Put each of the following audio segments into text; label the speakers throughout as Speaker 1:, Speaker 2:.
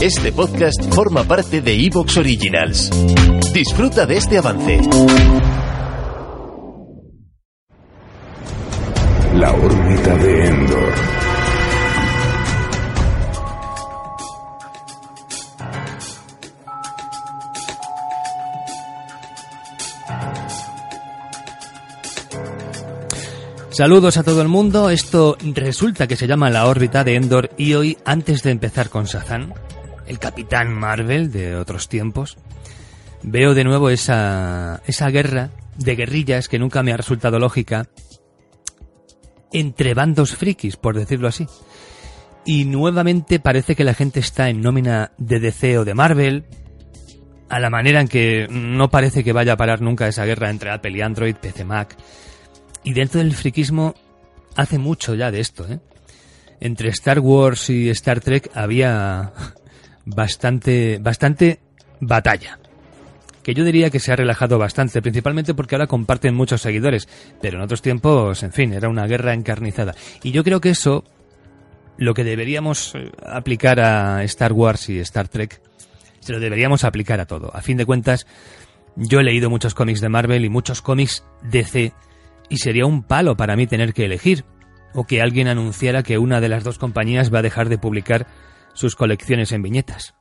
Speaker 1: Este podcast forma parte de Evox Originals. Disfruta de este avance.
Speaker 2: La órbita de Endor.
Speaker 3: Saludos a todo el mundo, esto resulta que se llama la órbita de Endor y hoy, antes de empezar con Shazam, el capitán Marvel de otros tiempos, veo de nuevo esa, esa guerra de guerrillas que nunca me ha resultado lógica entre bandos frikis, por decirlo así. Y nuevamente parece que la gente está en nómina de DC de Marvel, a la manera en que no parece que vaya a parar nunca esa guerra entre Apple y Android, PC Mac. Y dentro del friquismo hace mucho ya de esto, ¿eh? Entre Star Wars y Star Trek había bastante, bastante batalla. Que yo diría que se ha relajado bastante, principalmente porque ahora comparten muchos seguidores. Pero en otros tiempos, en fin, era una guerra encarnizada. Y yo creo que eso, lo que deberíamos aplicar a Star Wars y Star Trek, se lo deberíamos aplicar a todo. A fin de cuentas, yo he leído muchos cómics de Marvel y muchos cómics DC y sería un palo para mí tener que elegir, o que alguien anunciara que una de las dos compañías va a dejar de publicar sus colecciones en viñetas.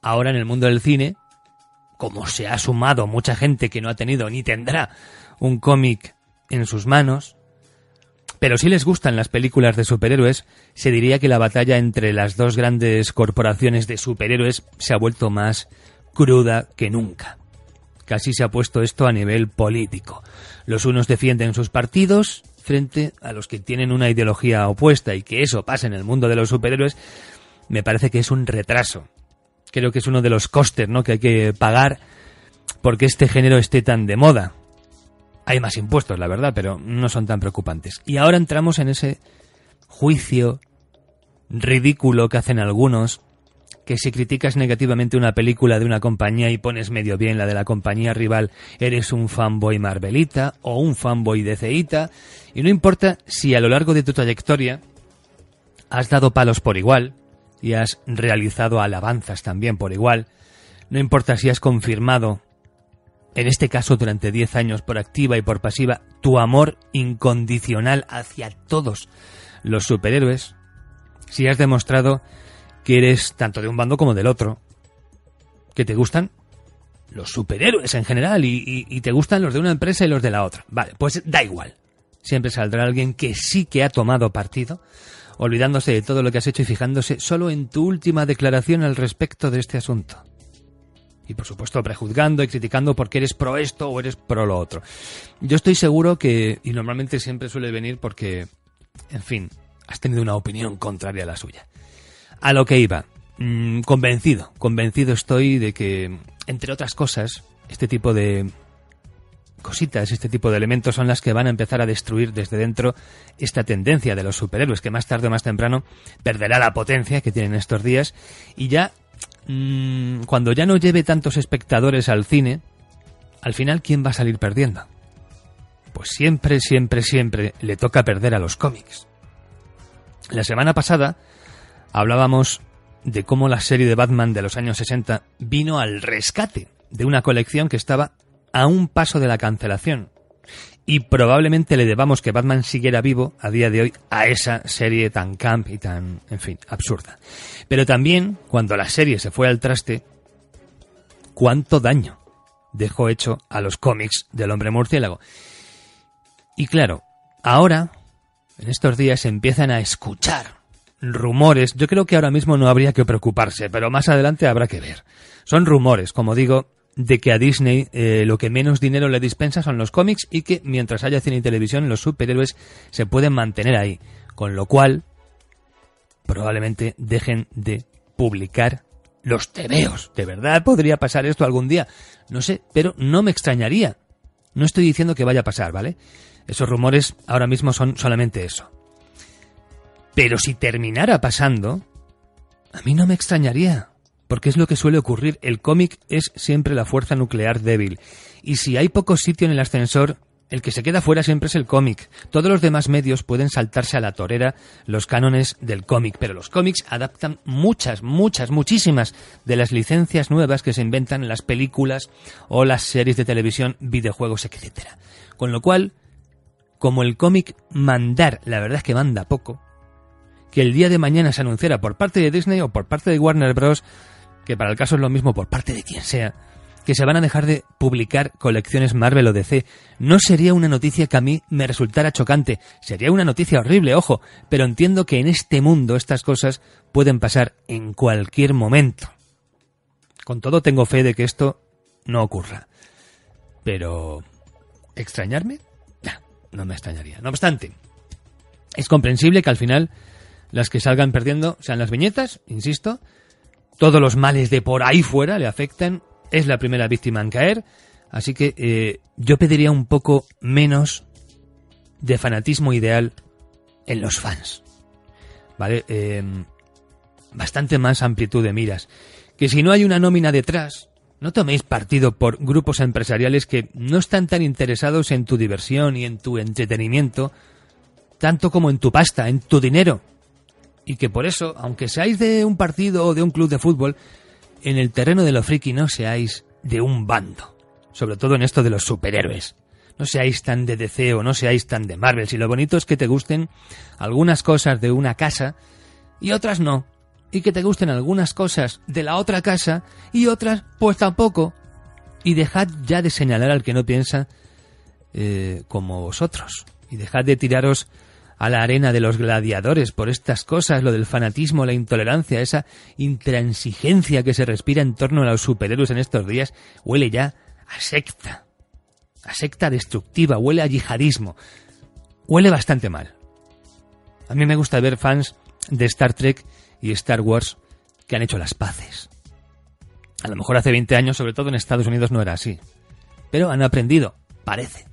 Speaker 3: Ahora en el mundo del cine, como se ha sumado mucha gente que no ha tenido ni tendrá un cómic en sus manos, pero si les gustan las películas de superhéroes, se diría que la batalla entre las dos grandes corporaciones de superhéroes se ha vuelto más cruda que nunca. Casi se ha puesto esto a nivel político. Los unos defienden sus partidos frente a los que tienen una ideología opuesta y que eso pase en el mundo de los superhéroes me parece que es un retraso. Creo que es uno de los costes ¿no? que hay que pagar porque este género esté tan de moda. Hay más impuestos, la verdad, pero no son tan preocupantes. Y ahora entramos en ese juicio ridículo que hacen algunos que si criticas negativamente una película de una compañía y pones medio bien la de la compañía rival, eres un fanboy Marvelita o un fanboy DCita, y no importa si a lo largo de tu trayectoria has dado palos por igual y has realizado alabanzas también por igual, no importa si has confirmado, en este caso durante 10 años por activa y por pasiva, tu amor incondicional hacia todos los superhéroes, si has demostrado que eres tanto de un bando como del otro. Que te gustan los superhéroes en general y, te gustan los de una empresa y los de la otra. Vale, pues da igual. Siempre saldrá alguien que sí que ha tomado partido, olvidándose de todo lo que has hecho y fijándose solo en tu última declaración al respecto de este asunto. Y por supuesto prejuzgando y criticando porque eres pro esto o eres pro lo otro. Yo estoy seguro que, y normalmente siempre suele venir porque, en fin, has tenido una opinión contraria a la suya. A lo que iba. Mm, convencido, convencido estoy de que, entre otras cosas, este tipo de cositas, este tipo de elementos son las que van a empezar a destruir desde dentro esta tendencia de los superhéroes, que más tarde o más temprano perderá la potencia que tienen estos días y ya, mm, cuando ya no lleve tantos espectadores al cine, al final, ¿quién va a salir perdiendo? Pues siempre, siempre, siempre le toca perder a los cómics. La semana pasada hablábamos de cómo la serie de Batman de los años 60 vino al rescate de una colección que estaba a un paso de la cancelación. Y probablemente le debamos que Batman siguiera vivo a día de hoy a esa serie tan camp y tan, en fin, absurda. Pero también, cuando la serie se fue al traste, cuánto daño dejó hecho a los cómics del hombre murciélago. Y claro, ahora, en estos días, se empiezan a escuchar rumores. Yo creo que ahora mismo no habría que preocuparse, pero más adelante habrá que ver. Son rumores, como digo, de que a Disney eh, lo que menos dinero le dispensa son los cómics y que mientras haya cine y televisión los superhéroes se pueden mantener ahí. Con lo cual, probablemente dejen de publicar los tebeos. ¿De verdad podría pasar esto algún día? No sé, pero no me extrañaría. No estoy diciendo que vaya a pasar, ¿vale? Esos rumores ahora mismo son solamente eso. Pero si terminara pasando, a mí no me extrañaría, porque es lo que suele ocurrir. El cómic es siempre la fuerza nuclear débil. Y si hay poco sitio en el ascensor, el que se queda fuera siempre es el cómic. Todos los demás medios pueden saltarse a la torera los cánones del cómic, pero los cómics adaptan muchas, muchas, muchísimas de las licencias nuevas que se inventan en las películas o las series de televisión, videojuegos, etc. Con lo cual, como el cómic mandar, la verdad es que manda poco, que el día de mañana se anunciara por parte de Disney o por parte de Warner Bros., que para el caso es lo mismo por parte de quien sea, que se van a dejar de publicar colecciones Marvel o DC. No sería una noticia que a mí me resultara chocante, sería una noticia horrible, ojo, pero entiendo que en este mundo estas cosas pueden pasar en cualquier momento. Con todo tengo fe de que esto no ocurra. Pero... ¿Extrañarme? No, no me extrañaría. No obstante, es comprensible que al final las que salgan perdiendo sean las viñetas, insisto, todos los males de por ahí fuera le afectan es la primera víctima en caer, así que eh, yo pediría un poco menos de fanatismo ideal en los fans. ¿Vale? Em, bastante más amplitud de miras. Que si no hay una nómina detrás, no toméis partido por grupos empresariales que no están tan interesados en tu diversión y en tu entretenimiento, tanto como en tu pasta, en tu dinero. Y que por eso, aunque seáis de un partido o de un club de fútbol, en el terreno de lo friki no seáis de un bando, sobre todo en esto de los superhéroes. No seáis tan de DC o no seáis tan de Marvel, si lo bonito es que te gusten algunas cosas de una casa y otras no, y que te gusten algunas cosas de la otra casa y otras pues tampoco. Y dejad ya de señalar al que no piensa eh, como vosotros, y dejad de tiraros a la arena de los gladiadores por estas cosas, lo del fanatismo, la intolerancia, esa intransigencia que se respira en torno a los superhéroes en estos días, huele ya a secta, a secta destructiva, huele a yihadismo, huele bastante mal. A mí me gusta ver fans de Star Trek y Star Wars que han hecho las paces. A lo mejor hace 20 años, sobre todo en Estados Unidos, no era así. Pero han aprendido, parece.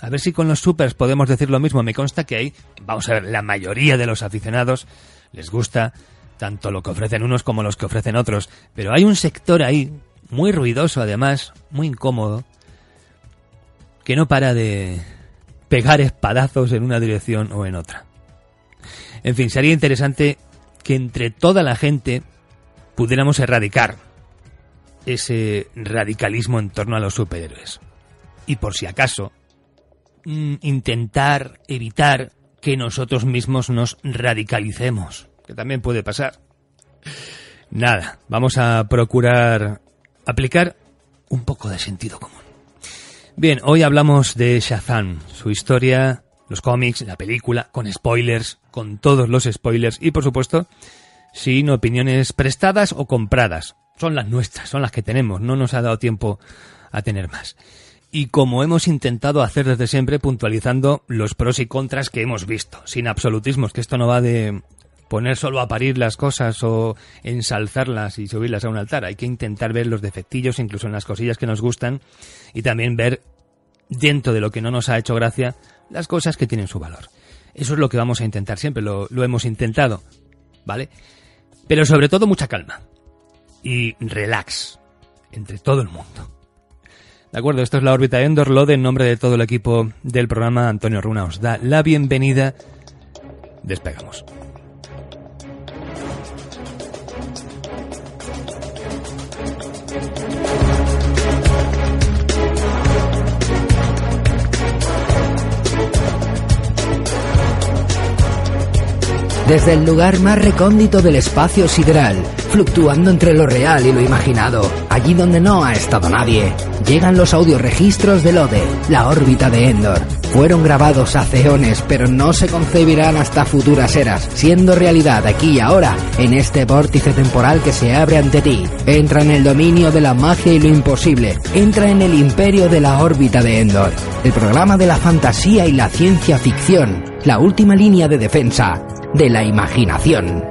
Speaker 3: A ver si con los supers podemos decir lo mismo. Me consta que hay, vamos a ver, la mayoría de los aficionados les gusta tanto lo que ofrecen unos como los que ofrecen otros. Pero hay un sector ahí, muy ruidoso además, muy incómodo, que no para de pegar espadazos en una dirección o en otra. En fin, sería interesante que entre toda la gente pudiéramos erradicar ese radicalismo en torno a los superhéroes. Y por si acaso, Mm, intentar evitar que nosotros mismos nos radicalicemos, que también puede pasar. Nada, vamos a procurar aplicar un poco de sentido común. Bien, hoy hablamos de Shazam, su historia, los cómics, la película, con spoilers, con todos los spoilers y por supuesto sin opiniones prestadas o compradas. Son las nuestras, son las que tenemos, no nos ha dado tiempo a tener más y como hemos intentado hacer desde siempre, puntualizando los pros y contras que hemos visto, sin absolutismos, que esto no va de poner solo a parir las cosas o ensalzarlas y subirlas a un altar. Hay que intentar ver los defectillos, incluso en las cosillas que nos gustan, y también ver dentro de lo que no nos ha hecho gracia las cosas que tienen su valor. Eso es lo que vamos a intentar siempre, lo, lo hemos intentado, ¿vale? Pero sobre todo mucha calma y relax entre todo el mundo. De acuerdo, esto es la órbita Endor. Lode, en nombre de todo el equipo del programa, Antonio Runa os da la bienvenida. Despegamos.
Speaker 4: Desde el lugar más recóndito del espacio sideral, fluctuando entre lo real y lo imaginado, allí donde no ha estado nadie, llegan los audioregistros del ODE, la órbita de Endor. Fueron grabados hace eones, pero no se concebirán hasta futuras eras, siendo realidad aquí y ahora, en este vórtice temporal que se abre ante ti. Entra en el dominio de la magia y lo imposible, entra en el imperio de la órbita de Endor, el programa de la fantasía y la ciencia ficción, la última línea de defensa de la imaginación.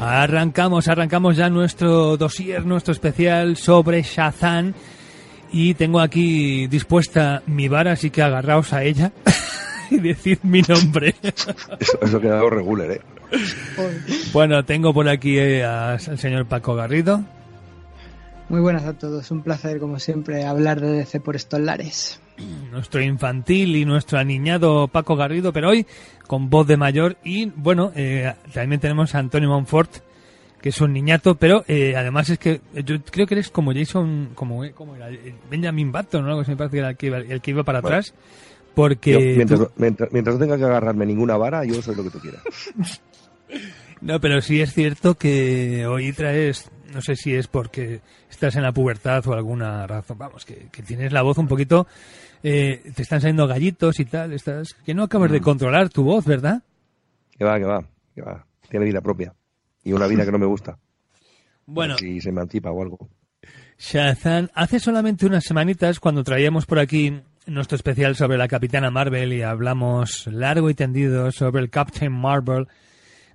Speaker 3: Arrancamos, arrancamos ya nuestro dossier, nuestro especial sobre Shazam. Y tengo aquí dispuesta mi vara, así que agarraos a ella y decid mi nombre.
Speaker 5: Eso, eso ha quedado regular, ¿eh?
Speaker 3: Bueno, tengo por aquí eh, a- al señor Paco Garrido.
Speaker 6: Muy buenas a todos, un placer como siempre hablar de DC por estos lares.
Speaker 3: nuestro infantil y nuestro aniñado Paco Garrido, pero hoy con voz de mayor. Y bueno, eh, también tenemos a Antonio Monfort, que es un niñato, pero eh, además es que yo creo que eres como Jason, como, como era, eh, Benjamin Button o algo así, me parece que era el que iba, el que iba para
Speaker 5: Bueno.
Speaker 3: atrás. Porque
Speaker 5: Yo, mientras,
Speaker 3: tú-
Speaker 5: mientras, mientras no tenga que agarrarme ninguna vara, yo soy lo que tú quieras.
Speaker 3: No, pero sí es cierto que hoy traes, no sé si es porque estás en la pubertad o alguna razón, vamos, que, que tienes la voz un poquito, eh, te están saliendo gallitos y tal, estás, que no acabas
Speaker 5: Mm.
Speaker 3: de controlar tu voz, ¿verdad?
Speaker 5: Que va, que va, que va. Tiene vida propia. Y una vida que no me gusta.
Speaker 3: Bueno,
Speaker 5: Si se emancipa o algo.
Speaker 3: Shazam, hace solamente unas semanitas cuando traíamos por aquí nuestro especial sobre la Capitana Marvel y hablamos largo y tendido sobre el Captain Marvel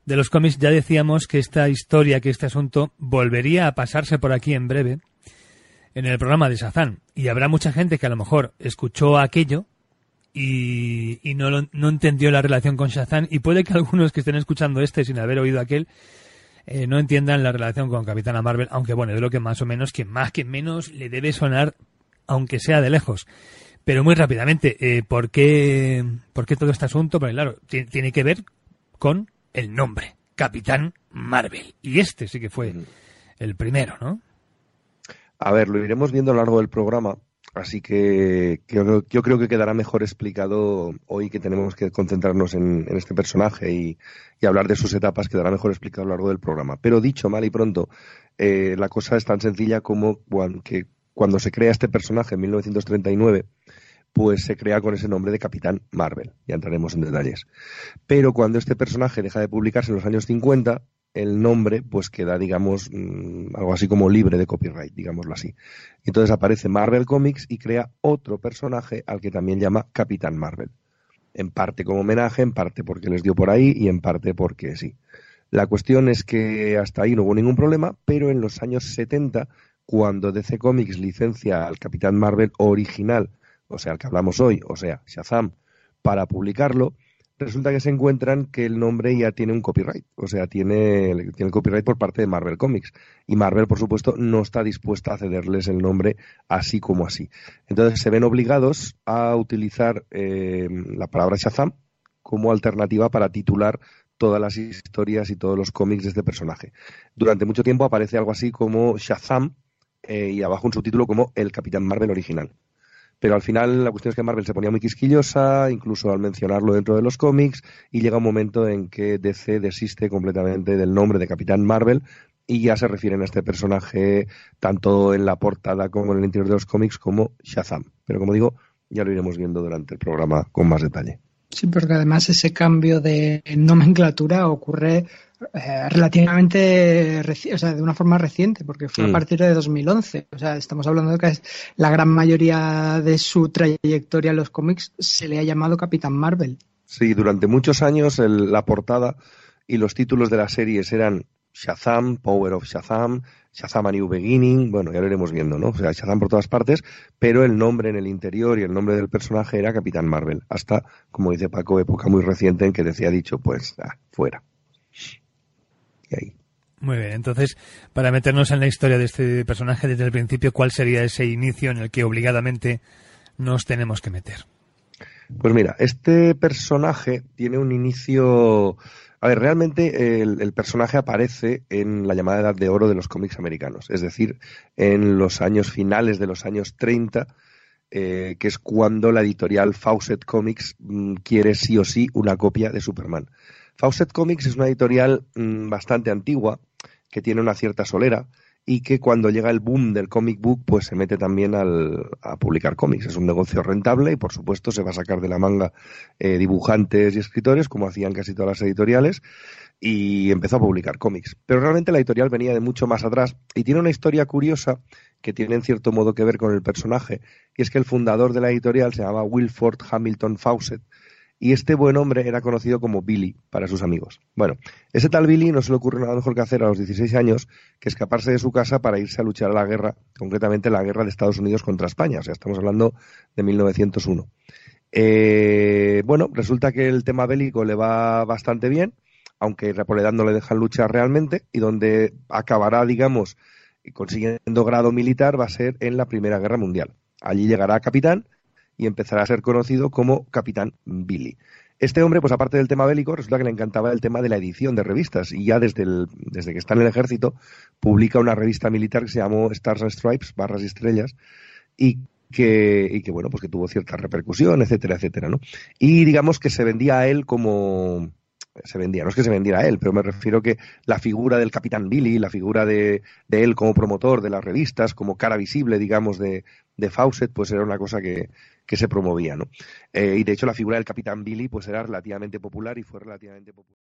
Speaker 3: de los cómics, ya decíamos que esta historia, que este asunto volvería a pasarse por aquí en breve en el programa de Shazam. Y habrá mucha gente que a lo mejor escuchó aquello y, y no, lo- no entendió la relación con Shazam y puede que algunos que estén escuchando este sin haber oído aquel eh, no entiendan la relación con Capitana Marvel, aunque bueno, es lo que más o menos, quien más, quien menos, le debe sonar, aunque sea de lejos. Pero muy rápidamente, eh, ¿por, qué, ¿por qué todo este asunto? Porque claro, ti- tiene que ver con el nombre, Capitán Marvel. Y este sí que fue el primero, ¿no?
Speaker 5: A ver, lo iremos viendo a lo largo del programa. Así que, yo, yo creo que quedará mejor explicado hoy que tenemos que concentrarnos en, en este personaje y, y hablar de sus etapas, quedará mejor explicado a lo largo del programa. Pero dicho mal y pronto, eh, la cosa es tan sencilla como que cuando se crea este personaje en 1939, pues se crea con ese nombre de Capitán Marvel. Ya entraremos en detalles. Pero cuando este personaje deja de publicarse en los años 50, el nombre pues queda, digamos, mm, algo así como libre de copyright, digámoslo así. Entonces aparece Marvel Comics y crea otro personaje al que también llama Capitán Marvel. En parte como homenaje, en parte porque les dio por ahí y en parte porque sí. La cuestión es que hasta ahí no hubo ningún problema, pero en los años 70, cuando DC Comics licencia al Capitán Marvel original, o sea, el que hablamos hoy, o sea, Shazam, para publicarlo, resulta que se encuentran que el nombre ya tiene un copyright, o sea, tiene, tiene el copyright por parte de Marvel Comics. Y Marvel, por supuesto, no está dispuesta a cederles el nombre así como así. Entonces se ven obligados a utilizar eh, la palabra Shazam como alternativa para titular todas las historias y todos los cómics de este personaje. Durante mucho tiempo aparece algo así como Shazam eh, y abajo un subtítulo como El Capitán Marvel original. Pero al final la cuestión es que Marvel se ponía muy quisquillosa, incluso al mencionarlo dentro de los cómics, y llega un momento en que DC desiste completamente del nombre de Capitán Marvel y ya se refieren a este personaje tanto en la portada como en el interior de los cómics como Shazam. Pero como digo, ya lo iremos viendo durante el programa con más detalle.
Speaker 6: Sí, porque además ese cambio de nomenclatura ocurre eh, relativamente, o sea, de una forma reciente, porque fue
Speaker 5: Mm.
Speaker 6: a partir de 2011. O sea, estamos hablando de que la gran mayoría de su trayectoria en los cómics se le ha llamado Capitán Marvel.
Speaker 5: Sí, durante muchos años el- la portada y los títulos de las series eran Shazam, Power of Shazam, Shazam A New Beginning, bueno, ya lo iremos viendo, ¿no? O sea, Shazam por todas partes, pero el nombre en el interior y el nombre del personaje era Capitán Marvel, hasta, como dice Paco, época muy reciente en que decía dicho, pues, ah, fuera. Y ahí.
Speaker 3: Muy bien, entonces, para meternos en la historia de este personaje desde el principio, ¿cuál sería ese inicio en el que obligadamente nos tenemos que meter?
Speaker 5: Pues mira, este personaje tiene un inicio. A ver, realmente el, personaje aparece en la llamada Edad de Oro de los cómics americanos, es decir, en los años finales de los años 30, eh, que es cuando la editorial Fawcett Comics mm, quiere sí o sí una copia de Superman. Fawcett Comics es una editorial mm, bastante antigua, que tiene una cierta solera, y que cuando llega el boom del comic book, pues se mete también al, a publicar cómics. Es un negocio rentable y, por supuesto, se va a sacar de la manga eh, dibujantes y escritores, como hacían casi todas las editoriales, y empezó a publicar cómics. Pero realmente la editorial venía de mucho más atrás y tiene una historia curiosa que tiene en cierto modo que ver con el personaje, y es que el fundador de la editorial se llamaba Wilford Hamilton Fawcett, y este buen hombre era conocido como Billy para sus amigos. Bueno, ese tal Billy no se le ocurre nada mejor que hacer a los 16 años que escaparse de su casa para irse a luchar a la guerra, concretamente la guerra de Estados Unidos contra España, o sea, estamos hablando de 1901. Eh, bueno, resulta que el tema bélico le va bastante bien, aunque Repoledad no le dejan luchar realmente, y donde acabará, digamos, consiguiendo grado militar va a ser en la Primera Guerra Mundial. Allí llegará capitán y empezará a ser conocido como Capitán Billy. Este hombre, pues aparte del tema bélico, resulta que le encantaba el tema de la edición de revistas y ya desde, desde que está en el ejército publica una revista militar que se llamó Stars and Stripes, barras y estrellas, y que, y que bueno, pues que tuvo cierta repercusión, etcétera, etcétera, ¿no? Y digamos que se vendía a él como, se vendía, no es que se vendiera él, pero me refiero que la figura del Capitán Billy, la figura de, de él como promotor de las revistas, como cara visible, digamos, de, de Fawcett, pues era una cosa que, que se promovía, ¿no? Eh, y de hecho la figura del Capitán Billy pues era relativamente popular y fue relativamente popular.